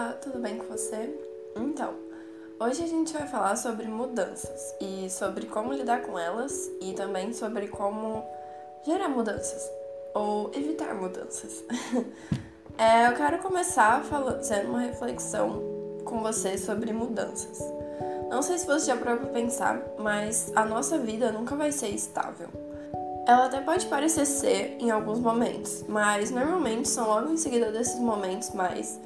Olá, tudo bem com você? Então, hoje a gente vai falar sobre mudanças e sobre como lidar com elas e também sobre como gerar mudanças ou evitar mudanças. é, eu quero começar fazendo uma reflexão com você sobre mudanças. Não sei se você já parou para pensar, mas a nossa vida nunca vai ser estável. Ela até pode parecer ser em alguns momentos, mas normalmente são logo em seguida desses momentos mais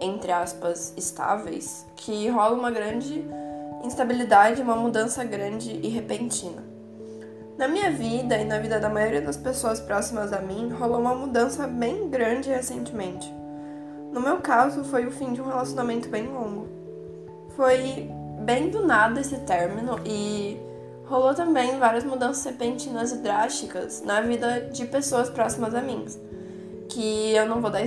entre aspas, estáveis, que rola uma grande instabilidade, uma mudança grande e repentina. Na minha vida e na vida da maioria das pessoas próximas a mim, rolou uma mudança bem grande recentemente. No meu caso, foi o fim de um relacionamento bem longo. Foi bem do nada esse término e rolou também várias mudanças repentinas e drásticas na vida de pessoas próximas a mim, que eu não vou dar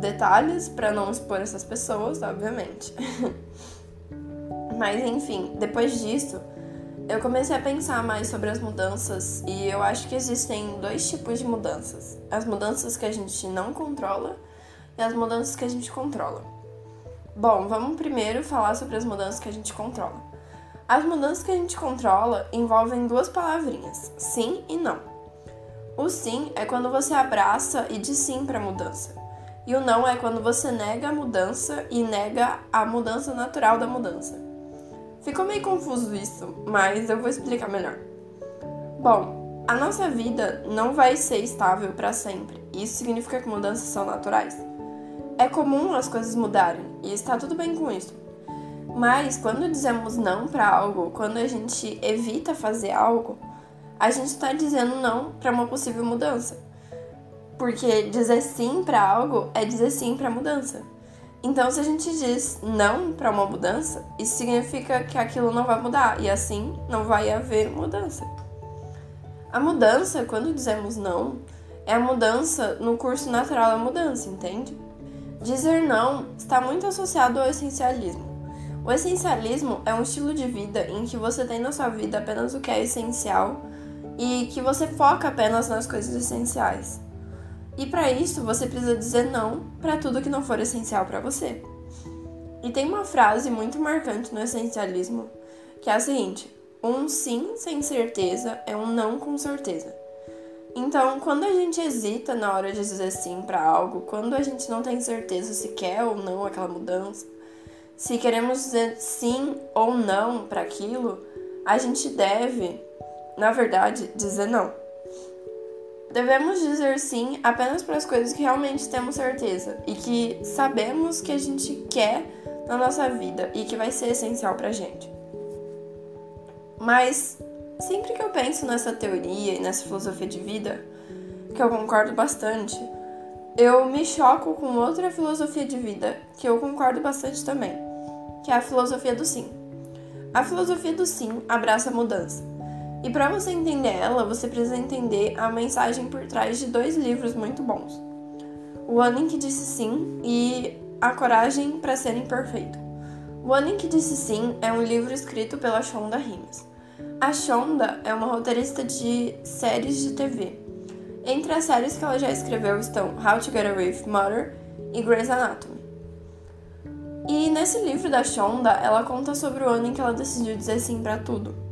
detalhes para não expor essas pessoas, obviamente. Mas enfim, depois disso, eu comecei a pensar mais sobre as mudanças e eu acho que existem dois tipos de mudanças: as mudanças que a gente não controla e as mudanças que a gente controla. Bom, vamos primeiro falar sobre as mudanças que a gente controla. As mudanças que a gente controla envolvem duas palavrinhas: sim e não. O sim é quando você abraça e diz sim para a mudança. E o não é quando você nega a mudança e nega a mudança natural da mudança. Ficou meio confuso isso, mas eu vou explicar melhor. Bom, a nossa vida não vai ser estável para sempre. Isso significa que mudanças são naturais. É comum as coisas mudarem e está tudo bem com isso. Mas quando dizemos não para algo, quando a gente evita fazer algo, a gente está dizendo não para uma possível mudança. Porque dizer sim para algo é dizer sim para mudança. Então, se a gente diz não para uma mudança, isso significa que aquilo não vai mudar e assim não vai haver mudança. A mudança, quando dizemos não, é a mudança no curso natural da mudança, entende? Dizer não está muito associado ao essencialismo. O essencialismo é um estilo de vida em que você tem na sua vida apenas o que é essencial e que você foca apenas nas coisas essenciais. E para isso, você precisa dizer não para tudo que não for essencial para você. E tem uma frase muito marcante no essencialismo, que é a seguinte: um sim sem certeza é um não com certeza. Então, quando a gente hesita na hora de dizer sim para algo, quando a gente não tem certeza se quer ou não aquela mudança, se queremos dizer sim ou não para aquilo, a gente deve, na verdade, dizer não. Devemos dizer sim apenas para as coisas que realmente temos certeza e que sabemos que a gente quer na nossa vida e que vai ser essencial para a gente. Mas sempre que eu penso nessa teoria e nessa filosofia de vida, que eu concordo bastante, eu me choco com outra filosofia de vida que eu concordo bastante também, que é a filosofia do sim. A filosofia do sim abraça a mudança e para você entender ela, você precisa entender a mensagem por trás de dois livros muito bons: O Ano em que Disse Sim e A Coragem para Ser Imperfeito. O Ano em que Disse Sim é um livro escrito pela Shonda Rhimes. A Shonda é uma roteirista de séries de TV. Entre as séries que ela já escreveu estão How to Get Away with Murder e Grey's Anatomy. E nesse livro da Shonda, ela conta sobre o ano em que ela decidiu dizer sim para tudo.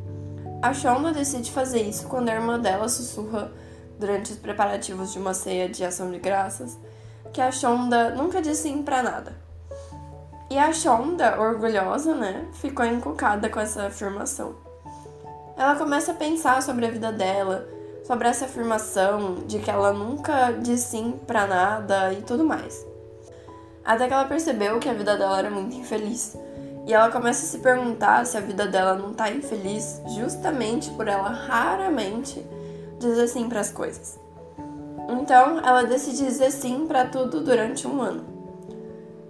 A Shonda decide fazer isso quando a irmã dela sussurra durante os preparativos de uma ceia de ação de graças que a Shonda nunca disse sim pra nada. E a Shonda, orgulhosa, né, ficou encucada com essa afirmação. Ela começa a pensar sobre a vida dela, sobre essa afirmação de que ela nunca disse sim pra nada e tudo mais. Até que ela percebeu que a vida dela era muito infeliz e ela começa a se perguntar se a vida dela não tá infeliz justamente por ela raramente dizer sim para as coisas. Então, ela decide dizer sim para tudo durante um ano.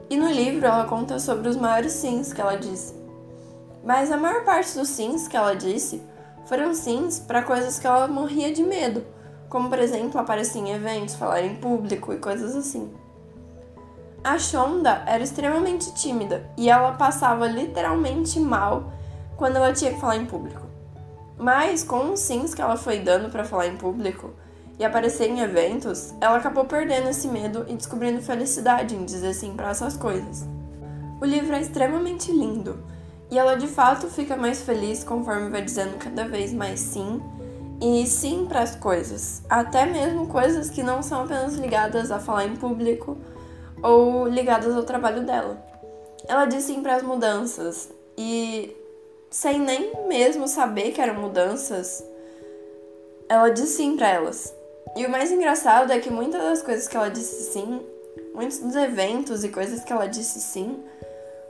E no livro ela conta sobre os maiores sims que ela disse. Mas a maior parte dos sims que ela disse foram sims para coisas que ela morria de medo, como por exemplo aparecer em eventos, falar em público e coisas assim. A Shonda era extremamente tímida e ela passava literalmente mal quando ela tinha que falar em público. Mas com os sims que ela foi dando para falar em público e aparecer em eventos, ela acabou perdendo esse medo e descobrindo felicidade em dizer sim para essas coisas. O livro é extremamente lindo e ela de fato fica mais feliz conforme vai dizendo cada vez mais sim e sim para as coisas, até mesmo coisas que não são apenas ligadas a falar em público ou ligadas ao trabalho dela. Ela diz sim para as mudanças e sem nem mesmo saber que eram mudanças, ela diz sim para elas. E o mais engraçado é que muitas das coisas que ela disse sim, muitos dos eventos e coisas que ela disse sim,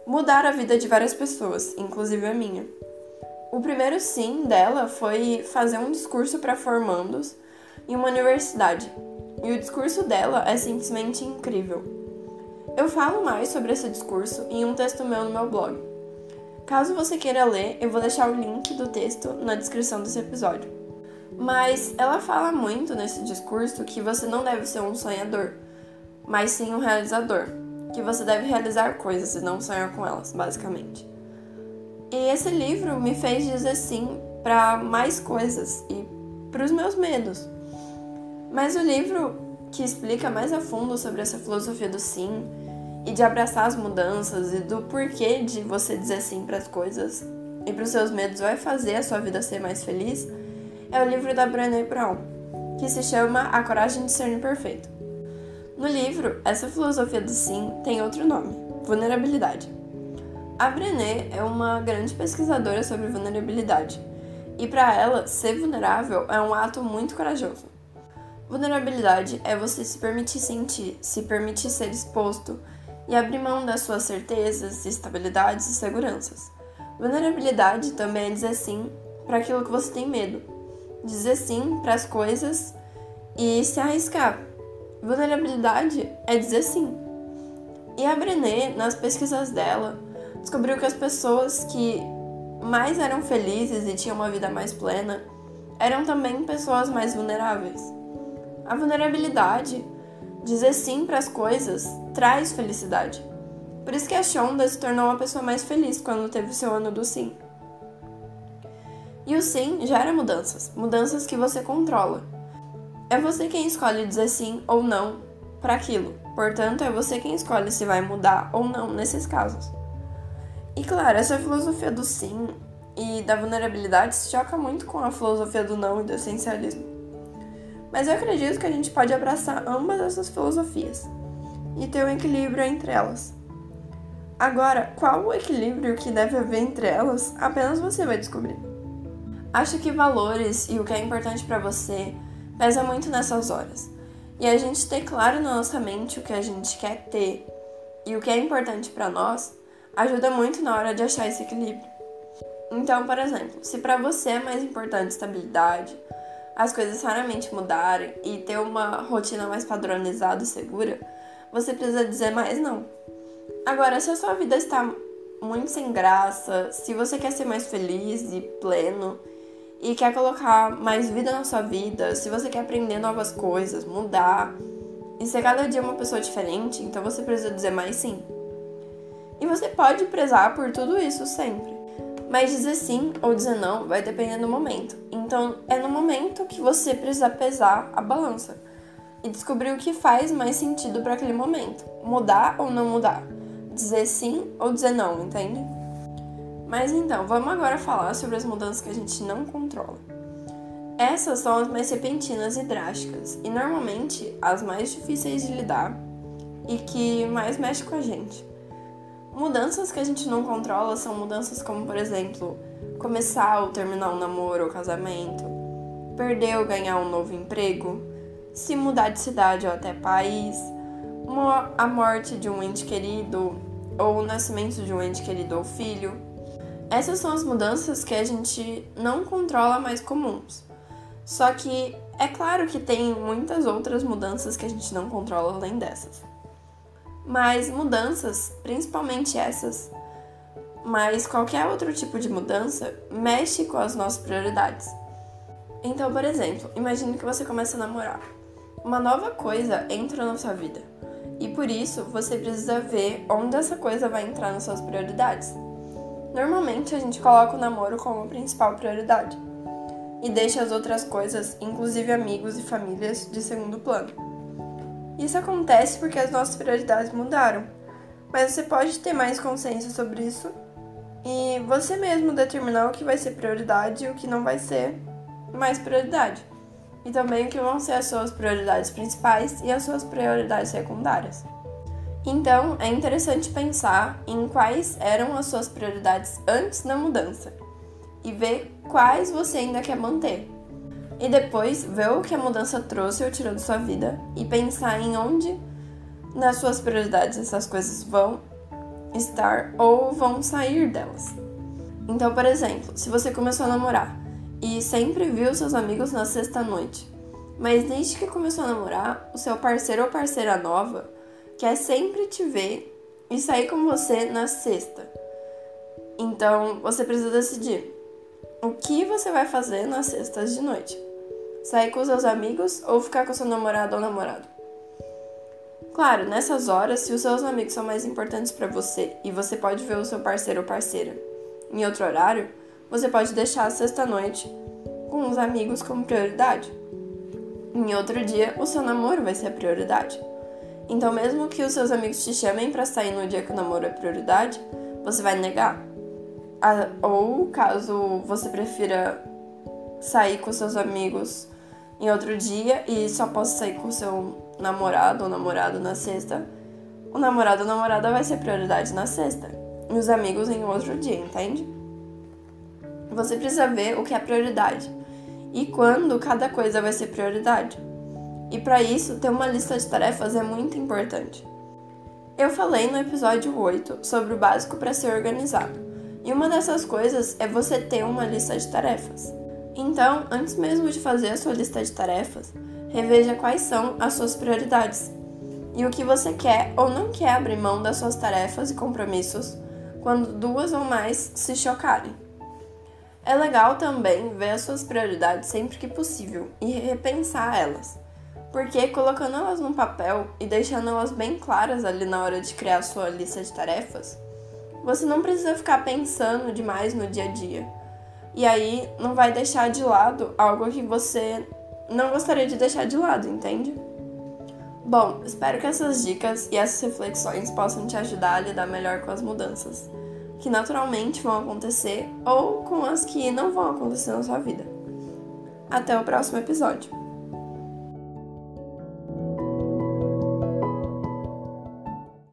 mudaram a vida de várias pessoas, inclusive a minha. O primeiro sim dela foi fazer um discurso para formandos em uma universidade. E o discurso dela é simplesmente incrível. Eu falo mais sobre esse discurso em um texto meu no meu blog. Caso você queira ler, eu vou deixar o link do texto na descrição desse episódio. Mas ela fala muito nesse discurso que você não deve ser um sonhador, mas sim um realizador, que você deve realizar coisas e não sonhar com elas, basicamente. E esse livro me fez dizer sim para mais coisas e para os meus medos. Mas o livro que explica mais a fundo sobre essa filosofia do sim e de abraçar as mudanças e do porquê de você dizer sim para as coisas e para os seus medos vai fazer a sua vida ser mais feliz é o livro da Brené Brown, que se chama A Coragem de Ser Imperfeito. No livro, essa filosofia do sim tem outro nome: vulnerabilidade. A Brené é uma grande pesquisadora sobre vulnerabilidade, e para ela, ser vulnerável é um ato muito corajoso. Vulnerabilidade é você se permitir sentir, se permitir ser exposto e abrir mão das suas certezas, estabilidades e seguranças. Vulnerabilidade também é dizer sim para aquilo que você tem medo, dizer sim para as coisas e se arriscar. Vulnerabilidade é dizer sim. E a Brené, nas pesquisas dela, descobriu que as pessoas que mais eram felizes e tinham uma vida mais plena eram também pessoas mais vulneráveis. A vulnerabilidade, dizer sim para as coisas, traz felicidade. Por isso que a Shonda se tornou uma pessoa mais feliz quando teve seu ano do sim. E o sim gera mudanças, mudanças que você controla. É você quem escolhe dizer sim ou não para aquilo. Portanto, é você quem escolhe se vai mudar ou não nesses casos. E claro, essa filosofia do sim e da vulnerabilidade se choca muito com a filosofia do não e do essencialismo. Mas eu acredito que a gente pode abraçar ambas essas filosofias e ter um equilíbrio entre elas. Agora, qual o equilíbrio que deve haver entre elas, apenas você vai descobrir. Acho que valores e o que é importante para você pesa muito nessas horas. E a gente ter claro na nossa mente o que a gente quer ter e o que é importante para nós ajuda muito na hora de achar esse equilíbrio. Então, por exemplo, se para você é mais importante estabilidade, as coisas raramente mudarem e ter uma rotina mais padronizada e segura, você precisa dizer mais não. Agora, se a sua vida está muito sem graça, se você quer ser mais feliz e pleno e quer colocar mais vida na sua vida, se você quer aprender novas coisas, mudar e ser cada dia uma pessoa diferente, então você precisa dizer mais sim. E você pode prezar por tudo isso sempre. Mas dizer sim ou dizer não vai depender do momento. Então é no momento que você precisa pesar a balança e descobrir o que faz mais sentido para aquele momento. Mudar ou não mudar. Dizer sim ou dizer não, entende? Mas então, vamos agora falar sobre as mudanças que a gente não controla. Essas são as mais repentinas e drásticas, e normalmente as mais difíceis de lidar e que mais mexem com a gente. Mudanças que a gente não controla são mudanças como, por exemplo, começar ou terminar um namoro ou casamento, perder ou ganhar um novo emprego, se mudar de cidade ou até país, a morte de um ente querido ou o nascimento de um ente querido ou filho. Essas são as mudanças que a gente não controla mais comuns. Só que é claro que tem muitas outras mudanças que a gente não controla além dessas mas mudanças, principalmente essas, mas qualquer outro tipo de mudança mexe com as nossas prioridades. Então, por exemplo, imagine que você começa a namorar. Uma nova coisa entra na sua vida. E por isso você precisa ver onde essa coisa vai entrar nas suas prioridades. Normalmente a gente coloca o namoro como principal prioridade e deixa as outras coisas, inclusive amigos e famílias, de segundo plano. Isso acontece porque as nossas prioridades mudaram. Mas você pode ter mais consciência sobre isso e você mesmo determinar o que vai ser prioridade e o que não vai ser mais prioridade. E também o que vão ser as suas prioridades principais e as suas prioridades secundárias. Então, é interessante pensar em quais eram as suas prioridades antes da mudança e ver quais você ainda quer manter. E depois ver o que a mudança trouxe ou tirou da sua vida e pensar em onde nas suas prioridades essas coisas vão estar ou vão sair delas. Então, por exemplo, se você começou a namorar e sempre viu seus amigos na sexta noite, mas desde que começou a namorar, o seu parceiro ou parceira nova quer sempre te ver e sair com você na sexta. Então, você precisa decidir o que você vai fazer nas sextas de noite. Sair com seus amigos ou ficar com seu namorado ou namorado? Claro, nessas horas, se os seus amigos são mais importantes para você e você pode ver o seu parceiro ou parceira em outro horário, você pode deixar a sexta-noite com os amigos como prioridade. Em outro dia, o seu namoro vai ser a prioridade. Então, mesmo que os seus amigos te chamem para sair no dia que o namoro é prioridade, você vai negar. Ou caso você prefira sair com seus amigos em outro dia e só possa sair com seu namorado ou namorado na sexta, o namorado ou namorada vai ser prioridade na sexta. E os amigos em outro dia, entende? Você precisa ver o que é prioridade e quando cada coisa vai ser prioridade. E para isso, ter uma lista de tarefas é muito importante. Eu falei no episódio 8 sobre o básico para ser organizado. E uma dessas coisas é você ter uma lista de tarefas. Então, antes mesmo de fazer a sua lista de tarefas, reveja quais são as suas prioridades e o que você quer ou não quer abrir mão das suas tarefas e compromissos quando duas ou mais se chocarem. É legal também ver as suas prioridades sempre que possível e repensar elas, porque colocando elas no papel e deixando elas bem claras ali na hora de criar sua lista de tarefas, você não precisa ficar pensando demais no dia a dia. E aí não vai deixar de lado algo que você não gostaria de deixar de lado, entende? Bom, espero que essas dicas e essas reflexões possam te ajudar a lidar melhor com as mudanças, que naturalmente vão acontecer ou com as que não vão acontecer na sua vida. Até o próximo episódio.